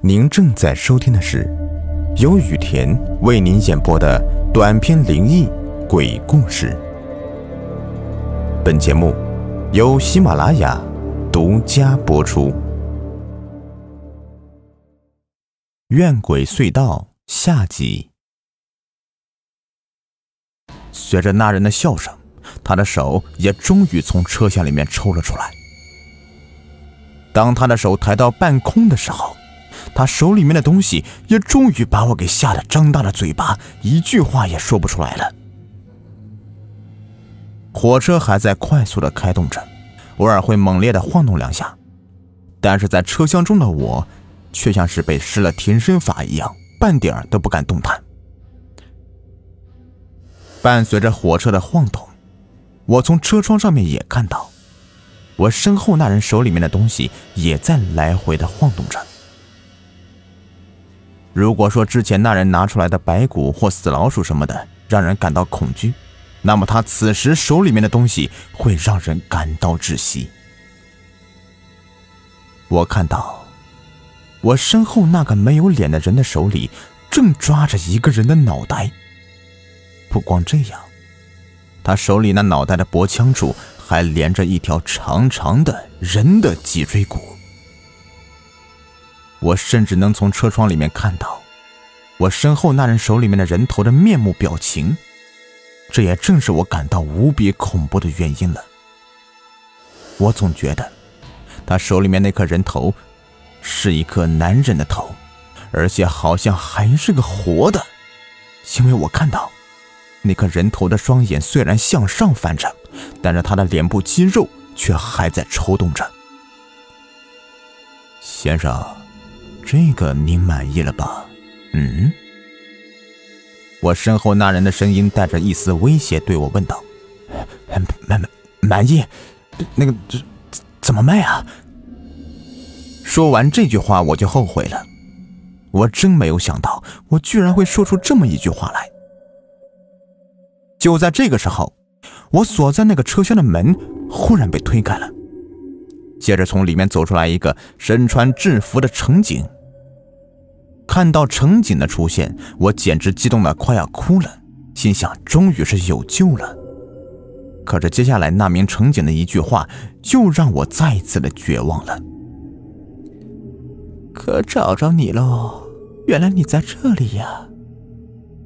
您正在收听的是由雨田为您演播的短篇灵异鬼故事。本节目由喜马拉雅独家播出。怨鬼隧道下集。随着那人的笑声，他的手也终于从车厢里面抽了出来。当他的手抬到半空的时候，他手里面的东西也终于把我给吓得张大了嘴巴，一句话也说不出来了。火车还在快速的开动着，偶尔会猛烈的晃动两下，但是在车厢中的我，却像是被施了停身法一样，半点都不敢动弹。伴随着火车的晃动，我从车窗上面也看到，我身后那人手里面的东西也在来回的晃动着。如果说之前那人拿出来的白骨或死老鼠什么的让人感到恐惧，那么他此时手里面的东西会让人感到窒息。我看到，我身后那个没有脸的人的手里正抓着一个人的脑袋。不光这样，他手里那脑袋的脖腔处还连着一条长长的人的脊椎骨。我甚至能从车窗里面看到，我身后那人手里面的人头的面目表情，这也正是我感到无比恐怖的原因了。我总觉得，他手里面那颗人头，是一颗男人的头，而且好像还是个活的，因为我看到，那颗人头的双眼虽然向上翻着，但是他的脸部肌肉却还在抽动着。先生。这个你满意了吧？嗯。我身后那人的声音带着一丝威胁对我问道：“满满满意？那个这怎么卖啊？”说完这句话，我就后悔了。我真没有想到，我居然会说出这么一句话来。就在这个时候，我所在那个车厢的门忽然被推开了，接着从里面走出来一个身穿制服的乘警。看到程锦的出现，我简直激动的快要哭了，心想终于是有救了。可是接下来那名乘警的一句话，又让我再次的绝望了。可找着你喽！原来你在这里呀！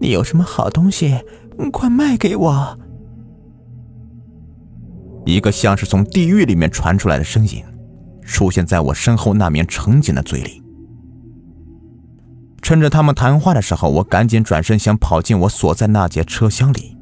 你有什么好东西，快卖给我！一个像是从地狱里面传出来的声音，出现在我身后那名乘警的嘴里。趁着他们谈话的时候，我赶紧转身想跑进我所在那节车厢里，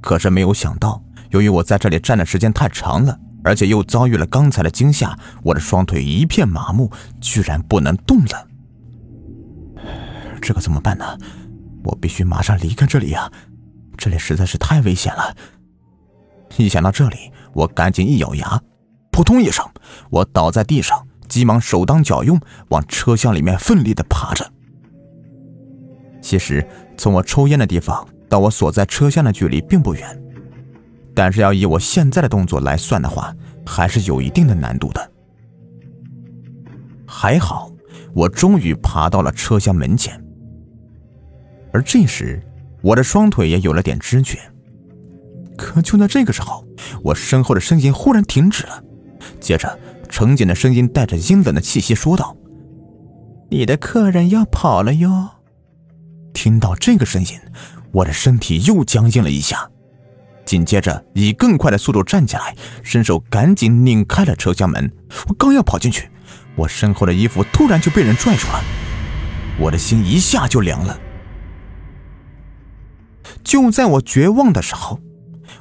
可是没有想到，由于我在这里站的时间太长了，而且又遭遇了刚才的惊吓，我的双腿一片麻木，居然不能动了。这可怎么办呢？我必须马上离开这里呀！这里实在是太危险了。一想到这里，我赶紧一咬牙，扑通一声，我倒在地上，急忙手当脚用，往车厢里面奋力的爬着。其实，从我抽烟的地方到我所在车厢的距离并不远，但是要以我现在的动作来算的话，还是有一定的难度的。还好，我终于爬到了车厢门前。而这时，我的双腿也有了点知觉。可就在这个时候，我身后的声音忽然停止了，接着，程锦的声音带着阴冷的气息说道：“你的客人要跑了哟。”听到这个声音，我的身体又僵硬了一下，紧接着以更快的速度站起来，伸手赶紧拧开了车厢门。我刚要跑进去，我身后的衣服突然就被人拽住了，我的心一下就凉了。就在我绝望的时候，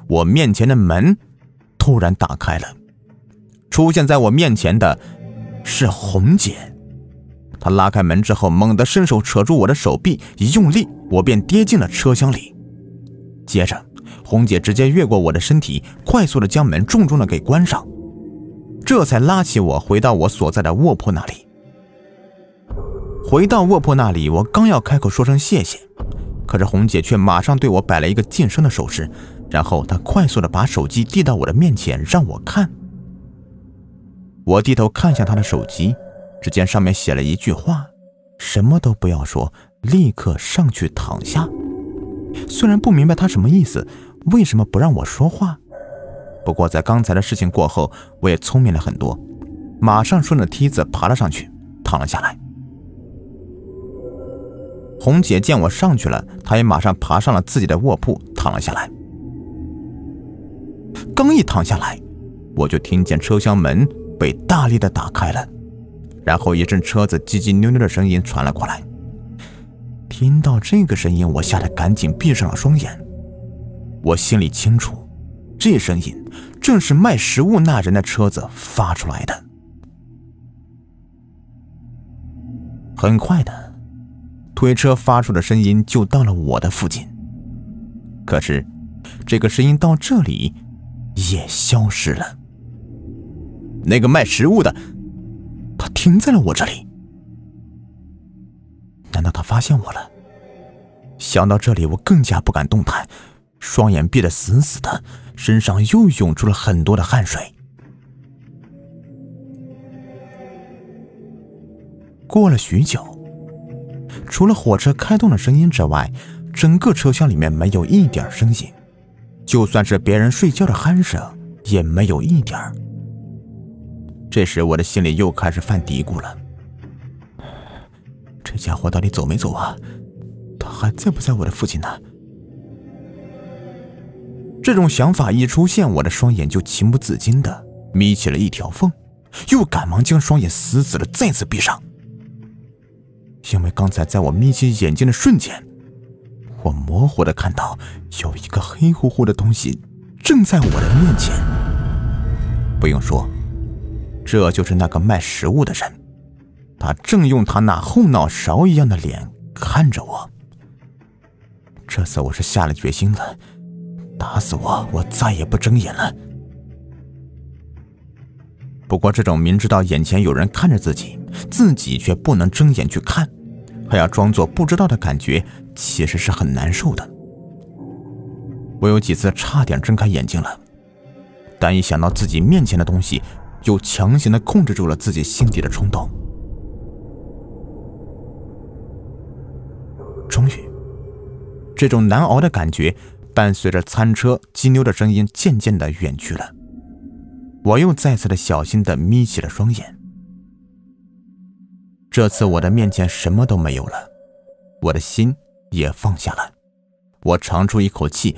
我面前的门突然打开了，出现在我面前的是红姐。他拉开门之后，猛地伸手扯住我的手臂，一用力，我便跌进了车厢里。接着，红姐直接越过我的身体，快速的将门重重的给关上，这才拉起我回到我所在的卧铺那里。回到卧铺那里，我刚要开口说声谢谢，可是红姐却马上对我摆了一个噤声的手势，然后她快速的把手机递到我的面前，让我看。我低头看向她的手机。只见上面写了一句话：“什么都不要说，立刻上去躺下。虽然不明白他什么意思，为什么不让我说话？不过在刚才的事情过后，我也聪明了很多，马上顺着梯子爬了上去，躺了下来。红姐见我上去了，她也马上爬上了自己的卧铺，躺了下来。刚一躺下来，我就听见车厢门被大力的打开了，然后一阵车子叽叽扭扭的声音传了过来。听到这个声音，我吓得赶紧闭上了双眼。我心里清楚，这声音正是卖食物那人的车子发出来的。很快的，推车发出的声音就到了我的附近。可是，这个声音到这里也消失了。那个卖食物的，他停在了我这里。难道他发现我了？想到这里，我更加不敢动弹，双眼闭得死死的，身上又涌出了很多的汗水。过了许久，除了火车开动的声音之外，整个车厢里面没有一点声音，就算是别人睡觉的鼾声也没有一点这时，我的心里又开始犯嘀咕了。这家伙到底走没走啊？他还在不在我的附近呢？这种想法一出现，我的双眼就情不自禁的眯起了一条缝，又赶忙将双眼死死的再次闭上。因为刚才在我眯起眼睛的瞬间，我模糊的看到有一个黑乎乎的东西正在我的面前。不用说，这就是那个卖食物的人。他正用他那后脑勺一样的脸看着我。这次我是下了决心了，打死我，我再也不睁眼了。不过，这种明知道眼前有人看着自己，自己却不能睁眼去看，还要装作不知道的感觉，其实是很难受的。我有几次差点睁开眼睛了，但一想到自己面前的东西，又强行的控制住了自己心底的冲动。终于，这种难熬的感觉伴随着餐车机妞的声音渐渐的远去了。我又再次的小心的眯起了双眼。这次我的面前什么都没有了，我的心也放下了。我长出一口气，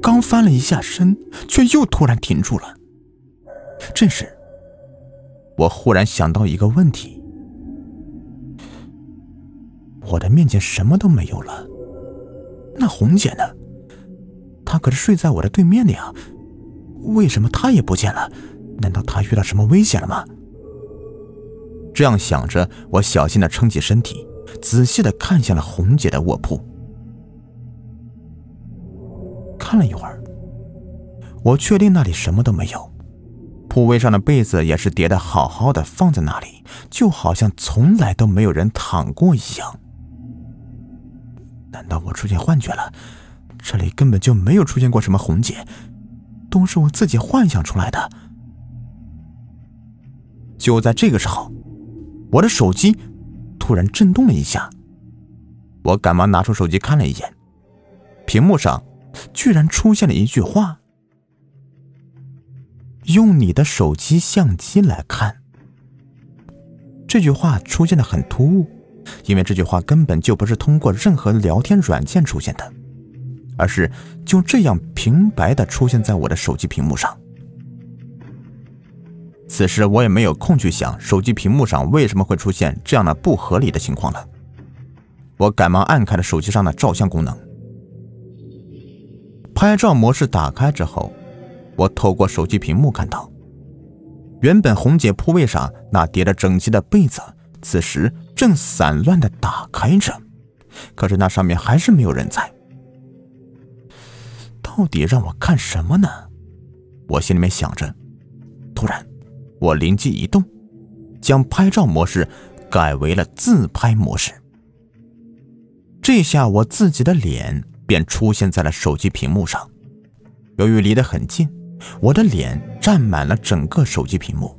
刚翻了一下身，却又突然停住了。这时，我忽然想到一个问题。我的面前什么都没有了，那红姐呢？她可是睡在我的对面的呀，为什么她也不见了？难道她遇到什么危险了吗？这样想着，我小心的撑起身体，仔细的看向了红姐的卧铺。看了一会儿，我确定那里什么都没有，铺位上的被子也是叠的好好的放在那里，就好像从来都没有人躺过一样。难道我出现幻觉了？这里根本就没有出现过什么红姐，都是我自己幻想出来的。就在这个时候，我的手机突然震动了一下，我赶忙拿出手机看了一眼，屏幕上居然出现了一句话：“用你的手机相机来看。”这句话出现的很突兀。因为这句话根本就不是通过任何聊天软件出现的，而是就这样平白的出现在我的手机屏幕上。此时我也没有空去想手机屏幕上为什么会出现这样的不合理的情况了。我赶忙按开了手机上的照相功能，拍照模式打开之后，我透过手机屏幕看到，原本红姐铺位上那叠着整齐的被子。此时正散乱的打开着，可是那上面还是没有人在。到底让我看什么呢？我心里面想着。突然，我灵机一动，将拍照模式改为了自拍模式。这下我自己的脸便出现在了手机屏幕上。由于离得很近，我的脸占满了整个手机屏幕。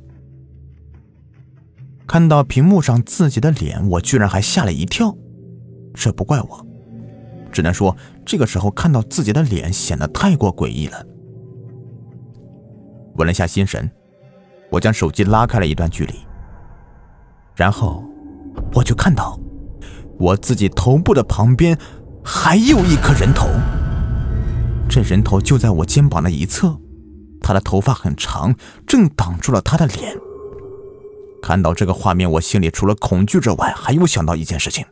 看到屏幕上自己的脸，我居然还吓了一跳。这不怪我，只能说这个时候看到自己的脸显得太过诡异了。稳了下心神，我将手机拉开了一段距离，然后我就看到我自己头部的旁边还有一颗人头。这人头就在我肩膀的一侧，他的头发很长，正挡住了他的脸。看到这个画面，我心里除了恐惧之外，还有想到一件事情，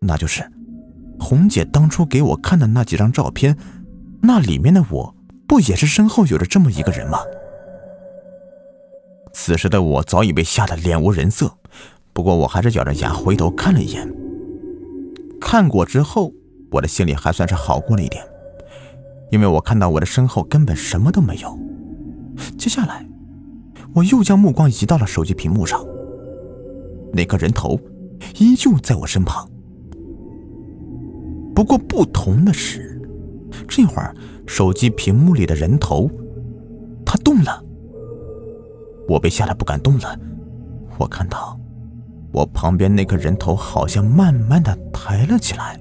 那就是红姐当初给我看的那几张照片，那里面的我不也是身后有着这么一个人吗？此时的我早已被吓得脸无人色，不过我还是咬着牙回头看了一眼。看过之后，我的心里还算是好过了一点，因为我看到我的身后根本什么都没有。接下来，我又将目光移到了手机屏幕上，那个人头依旧在我身旁。不过不同的是，这会儿手机屏幕里的人头，他动了。我被吓得不敢动了，我看到我旁边那个人头好像慢慢的抬了起来，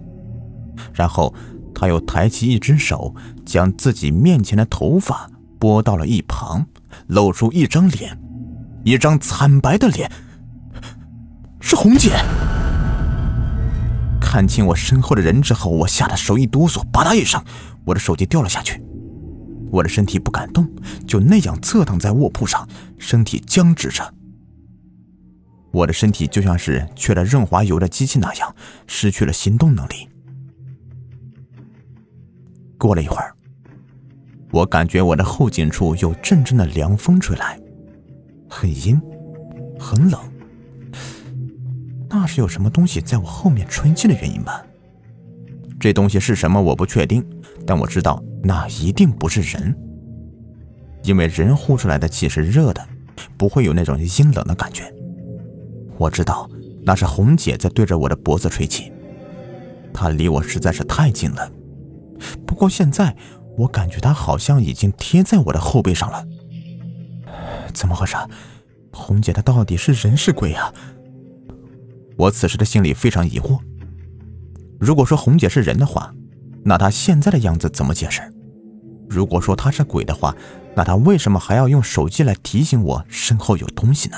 然后他又抬起一只手，将自己面前的头发拨到了一旁，露出一张脸，一张惨白的脸，是红姐。看清我身后的人之后，我吓得手一哆嗦，吧嗒一声，我的手机掉了下去。我的身体不敢动，就那样侧躺在卧铺上，身体僵直着。我的身体就像是缺了润滑油的机器那样，失去了行动能力。过了一会儿，我感觉我的后颈处有阵阵的凉风吹来，很阴，很冷。那是有什么东西在我后面吹气的原因吧？这东西是什么？我不确定，但我知道。那一定不是人，因为人呼出来的气是热的，不会有那种阴冷的感觉。我知道那是红姐在对着我的脖子吹气，她离我实在是太近了。不过现在我感觉她好像已经贴在我的后背上了。怎么回事？红姐她到底是人是鬼啊？我此时的心里非常疑惑。如果说红姐是人的话，那她现在的样子怎么解释？如果说她是鬼的话，那她为什么还要用手机来提醒我身后有东西呢？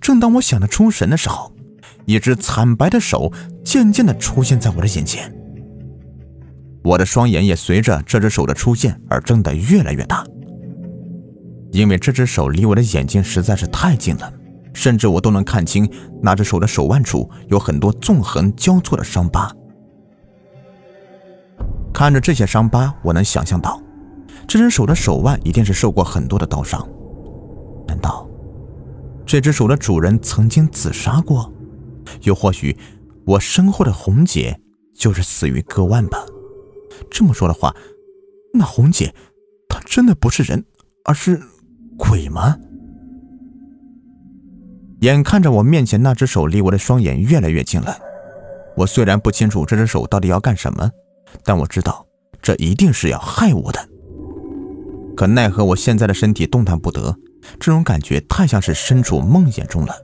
正当我想得出神的时候，一只惨白的手渐渐地出现在我的眼前，我的双眼也随着这只手的出现而睁得越来越大，因为这只手离我的眼睛实在是太近了，甚至我都能看清那只手的手腕处有很多纵横交错的伤疤。看着这些伤疤，我能想象到，这只手的手腕一定是受过很多的刀伤。难道这只手的主人曾经自杀过？又或许我身后的红姐就是死于割腕吧？这么说的话，那红姐她真的不是人，而是鬼吗？眼看着我面前那只手离我的双眼越来越近了，我虽然不清楚这只手到底要干什么。但我知道，这一定是要害我的。可奈何我现在的身体动弹不得，这种感觉太像是身处梦魇中了。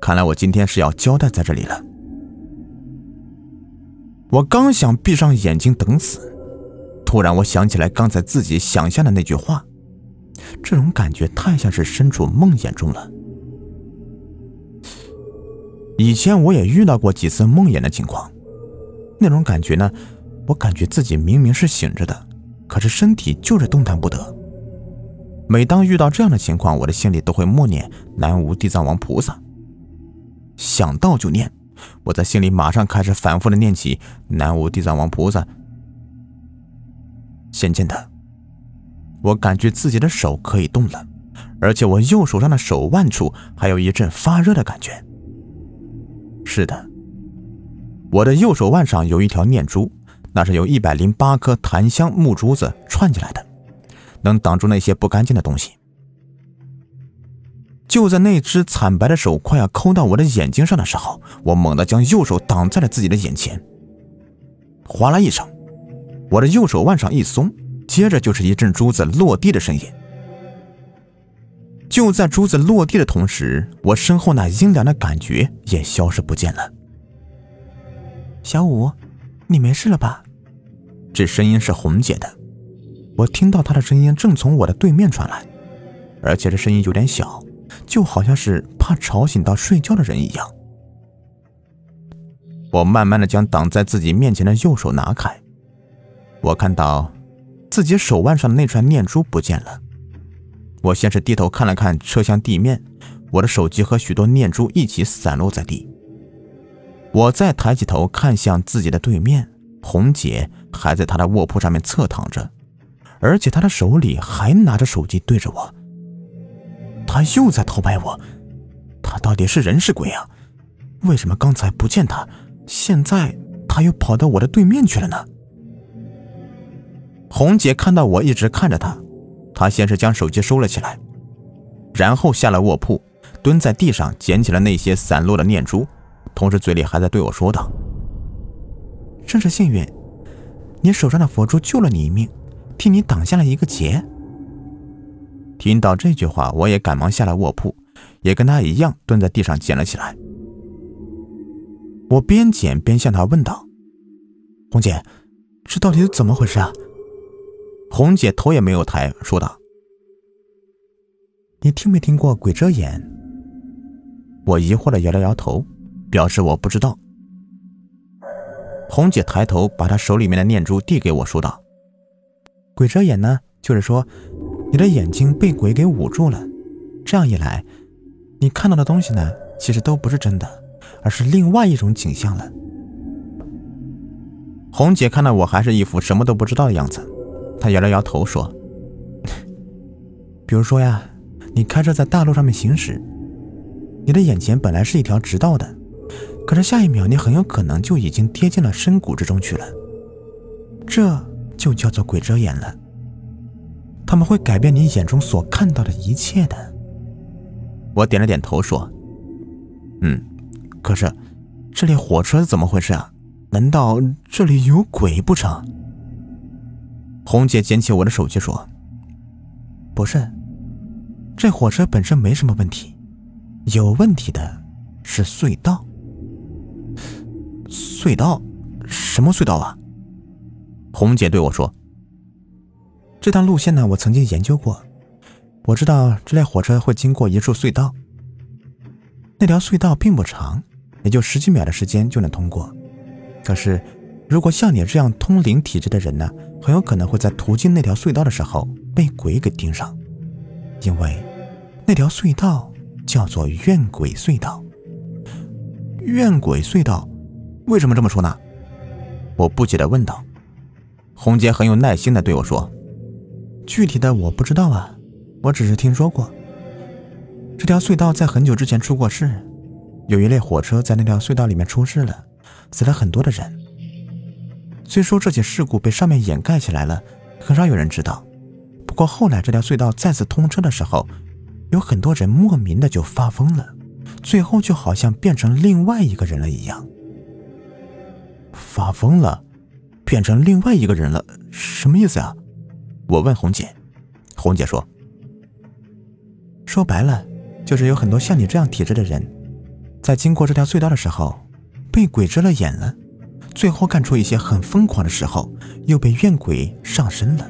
看来我今天是要交代在这里了。我刚想闭上眼睛等死，突然我想起来刚才自己想象的那句话，这种感觉太像是身处梦魇中了。以前我也遇到过几次梦魇的情况，那种感觉呢？我感觉自己明明是醒着的，可是身体就是动弹不得。每当遇到这样的情况，我的心里都会默念南无地藏王菩萨，想到就念。我在心里马上开始反复的念起南无地藏王菩萨。渐渐的，我感觉自己的手可以动了，而且我右手上的手腕处还有一阵发热的感觉。是的，我的右手腕上有一条念珠。那是由一百零八颗檀香木珠子串起来的，能挡住那些不干净的东西。就在那只惨白的手快要抠到我的眼睛上的时候，我猛地将右手挡在了自己的眼前。哗啦一声，我的右手腕上一松，接着就是一阵珠子落地的声音。就在珠子落地的同时，我身后那阴凉的感觉也消失不见了。小五，你没事了吧？这声音是红姐的，我听到她的声音正从我的对面传来，而且这声音有点小，就好像是怕吵醒到睡觉的人一样。我慢慢的将挡在自己面前的右手拿开，我看到自己手腕上的那串念珠不见了。我先是低头看了看车厢地面，我的手机和许多念珠一起散落在地。我再抬起头看向自己的对面，红姐还在她的卧铺上面侧躺着，而且她的手里还拿着手机对着我。他又在偷拍我，他到底是人是鬼啊？为什么刚才不见他，现在他又跑到我的对面去了呢？红姐看到我一直看着她。他先是将手机收了起来，然后下了卧铺，蹲在地上捡起了那些散落的念珠，同时嘴里还在对我说道：“真是幸运，你手上的佛珠救了你一命，替你挡下了一个劫。”听到这句话，我也赶忙下了卧铺，也跟他一样蹲在地上捡了起来。我边捡边向他问道：“红姐，这到底是怎么回事啊？”红姐头也没有抬，说道：“你听没听过鬼遮眼？”我疑惑的摇了摇头，表示我不知道。红姐抬头，把她手里面的念珠递给我，说道：“鬼遮眼呢，就是说你的眼睛被鬼给捂住了，这样一来，你看到的东西呢，其实都不是真的，而是另外一种景象了。”红姐看到我还是一副什么都不知道的样子。她摇了摇头说：“比如说呀，你开车在大路上面行驶，你的眼前本来是一条直道的，可是下一秒你很有可能就已经跌进了深谷之中去了。这就叫做鬼遮眼了。他们会改变你眼中所看到的一切的。”我点了点头说：“嗯，可是这列火车怎么回事啊？难道这里有鬼不成？”红姐捡起我的手机说：“不是，这火车本身没什么问题，有问题的是隧道。隧道？什么隧道啊？”红姐对我说：“这段路线呢，我曾经研究过，我知道这列火车会经过一处隧道。那条隧道并不长，也就十几秒的时间就能通过。可是，如果像你这样通灵体质的人呢？”很有可能会在途经那条隧道的时候被鬼给盯上，因为那条隧道叫做怨鬼隧道。怨鬼隧道，为什么这么说呢？我不解地问道。红姐很有耐心地对我说：“具体的我不知道啊，我只是听说过。这条隧道在很久之前出过事，有一列火车在那条隧道里面出事了，死了很多的人。”虽说这起事故被上面掩盖起来了，很少有人知道。不过后来这条隧道再次通车的时候，有很多人莫名的就发疯了，最后就好像变成另外一个人了一样。发疯了，变成另外一个人了，什么意思啊？我问红姐。红姐说：“说白了，就是有很多像你这样体质的人，在经过这条隧道的时候，被鬼遮了眼了。”最后干出一些很疯狂的时候，又被怨鬼上身了，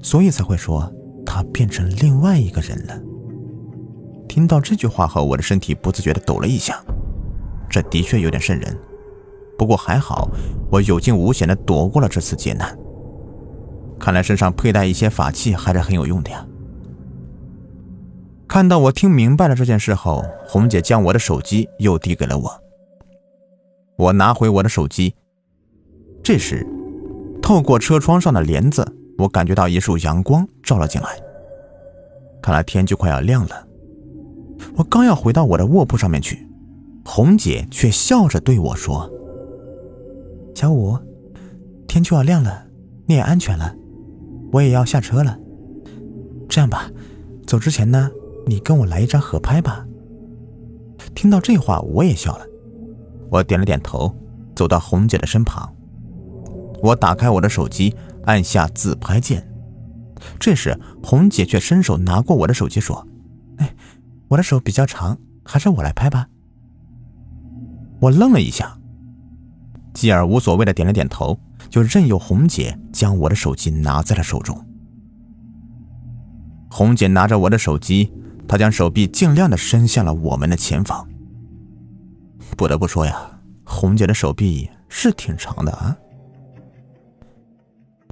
所以才会说他变成另外一个人了。听到这句话后，我的身体不自觉地抖了一下，这的确有点瘆人。不过还好，我有惊无险地躲过了这次劫难。看来身上佩戴一些法器还是很有用的呀。看到我听明白了这件事后，红姐将我的手机又递给了我。我拿回我的手机，这时，透过车窗上的帘子，我感觉到一束阳光照了进来。看来天就快要亮了。我刚要回到我的卧铺上面去，红姐却笑着对我说：“小五，天就要亮了，你也安全了，我也要下车了。这样吧，走之前呢，你跟我来一张合拍吧。”听到这话，我也笑了。我点了点头，走到红姐的身旁。我打开我的手机，按下自拍键。这时，红姐却伸手拿过我的手机，说：“哎，我的手比较长，还是我来拍吧。我愣了一下，继而无所谓的点了点头，就任由红姐将我的手机拿在了手中。红姐拿着我的手机，她将手臂尽量的伸向了我们的前方。不得不说呀，红姐的手臂是挺长的啊。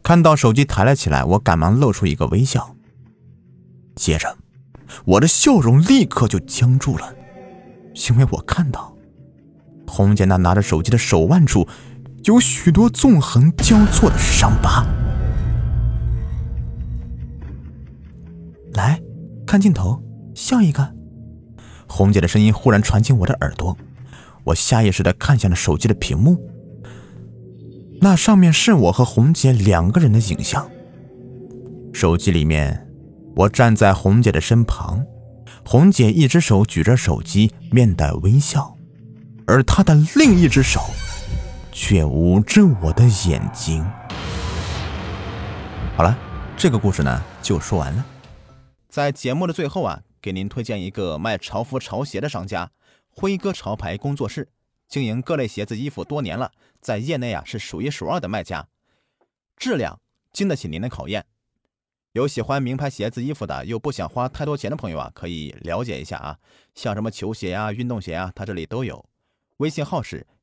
看到手机抬了起来，我赶忙露出一个微笑，接着我的笑容立刻就僵住了，因为我看到。红姐那拿着手机的手腕处，有许多纵横交错的伤疤。来看镜头，笑一个。红姐的声音忽然传进我的耳朵，我下意识的看向了手机的屏幕。那上面是我和红姐两个人的影像。手机里面，我站在红姐的身旁，红姐一只手举着手机，面带微笑。而她的另一只手，却捂着我的眼睛。好了，这个故事呢就说完了。在节目的最后啊，给您推荐一个卖潮服潮鞋的商家——辉哥潮牌工作室，经营各类鞋子衣服多年了，在业内啊是数一数二的卖家，质量经得起您的考验。有喜欢名牌鞋子衣服的，又不想花太多钱的朋友啊，可以了解一下啊，像什么球鞋啊、运动鞋啊，他这里都有。微信号是